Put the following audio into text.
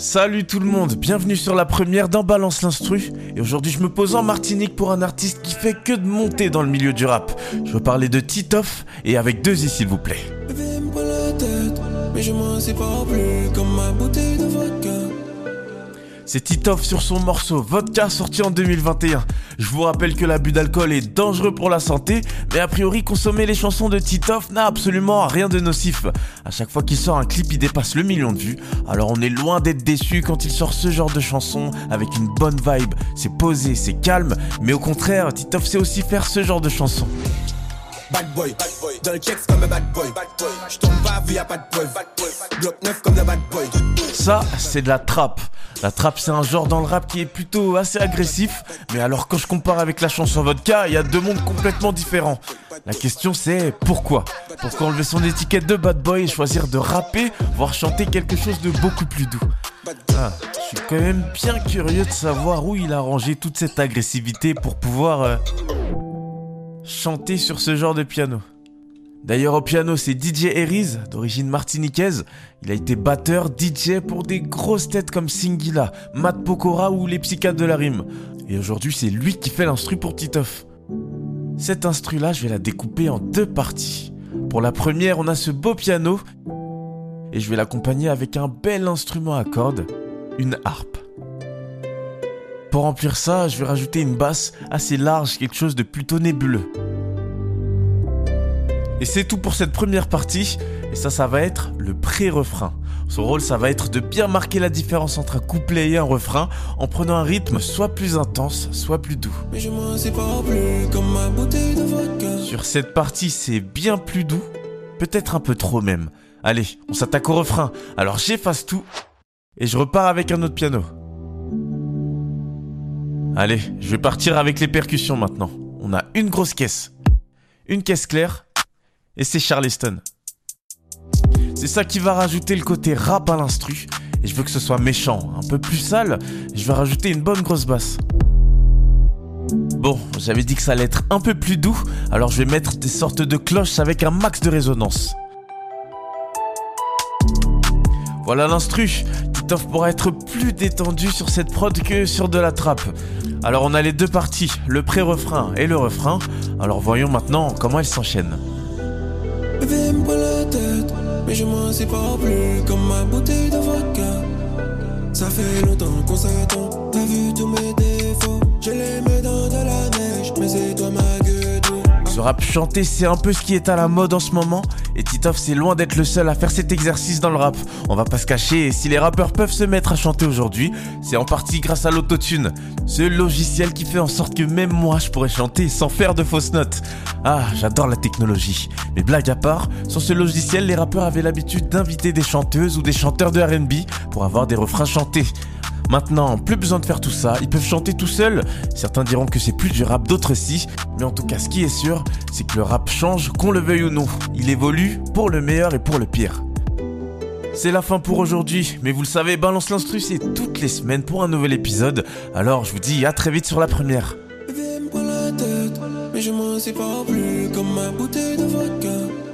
Salut tout le monde, bienvenue sur la première d'un Balance l'Instru. Et aujourd'hui, je me pose en Martinique pour un artiste qui fait que de monter dans le milieu du rap. Je veux parler de Titoff et avec deux i s'il vous plaît. C'est Titoff sur son morceau Vodka sorti en 2021. Je vous rappelle que l'abus d'alcool est dangereux pour la santé, mais a priori consommer les chansons de Titoff n'a absolument rien de nocif. À chaque fois qu'il sort un clip, il dépasse le million de vues. Alors on est loin d'être déçu quand il sort ce genre de chanson avec une bonne vibe. C'est posé, c'est calme, mais au contraire, Titoff sait aussi faire ce genre de chanson. Bad boy, dans le comme un bad boy. Je tombe pas via bad boy. Bloc neuf comme la bad boy. Ça, c'est de la trappe. La trappe, c'est un genre dans le rap qui est plutôt assez agressif. Mais alors, quand je compare avec la chanson Vodka, il y a deux mondes complètement différents. La question, c'est pourquoi? Pourquoi enlever son étiquette de bad boy et choisir de rapper, voire chanter quelque chose de beaucoup plus doux ah, Je suis quand même bien curieux de savoir où il a rangé toute cette agressivité pour pouvoir euh, chanter sur ce genre de piano. D'ailleurs au piano c'est DJ Eriz, d'origine martiniquaise. Il a été batteur, DJ pour des grosses têtes comme Singila, Matt Pokora ou les psychiatres de la rime. Et aujourd'hui c'est lui qui fait l'instru pour Titoff. Cette instru là je vais la découper en deux parties. Pour la première on a ce beau piano et je vais l'accompagner avec un bel instrument à cordes, une harpe. Pour remplir ça, je vais rajouter une basse assez large, quelque chose de plutôt nébuleux. Et c'est tout pour cette première partie. Et ça, ça va être le pré-refrain. Son rôle, ça va être de bien marquer la différence entre un couplet et un refrain en prenant un rythme soit plus intense, soit plus doux. Sur cette partie, c'est bien plus doux, peut-être un peu trop même. Allez, on s'attaque au refrain. Alors j'efface tout et je repars avec un autre piano. Allez, je vais partir avec les percussions maintenant. On a une grosse caisse, une caisse claire et c'est Charleston. C'est ça qui va rajouter le côté rap à l'instru. Et je veux que ce soit méchant, un peu plus sale. Je vais rajouter une bonne grosse basse. Bon, j'avais dit que ça allait être un peu plus doux, alors je vais mettre des sortes de cloches avec un max de résonance. Voilà l'instru. Titoff pourra être plus détendu sur cette prod que sur de la trappe. Alors on a les deux parties, le pré-refrain et le refrain. Alors voyons maintenant comment elles s'enchaînent. Bébé me la tête, mais je m'en sais pas plus comme ma bouteille de vodka. Ça fait longtemps qu'on s'attend, t'as vu tous mes défauts. J'ai les dans de la neige, mais c'est toi ma gueule. Ce rap chanté, c'est un peu ce qui est à la mode en ce moment. Et Titoff, c'est loin d'être le seul à faire cet exercice dans le rap. On va pas se cacher, et si les rappeurs peuvent se mettre à chanter aujourd'hui, c'est en partie grâce à l'autotune. Ce logiciel qui fait en sorte que même moi, je pourrais chanter sans faire de fausses notes. Ah, j'adore la technologie. Mais blague à part, sur ce logiciel, les rappeurs avaient l'habitude d'inviter des chanteuses ou des chanteurs de RB pour avoir des refrains chantés. Maintenant, plus besoin de faire tout ça, ils peuvent chanter tout seuls. Certains diront que c'est plus du rap, d'autres si. Mais en tout cas, ce qui est sûr, c'est que le rap change, qu'on le veuille ou non. Il évolue pour le meilleur et pour le pire. C'est la fin pour aujourd'hui, mais vous le savez, Balance l'Instru, c'est toutes les semaines pour un nouvel épisode. Alors je vous dis à très vite sur la première. je m'en plus comme ma bouteille de vodka.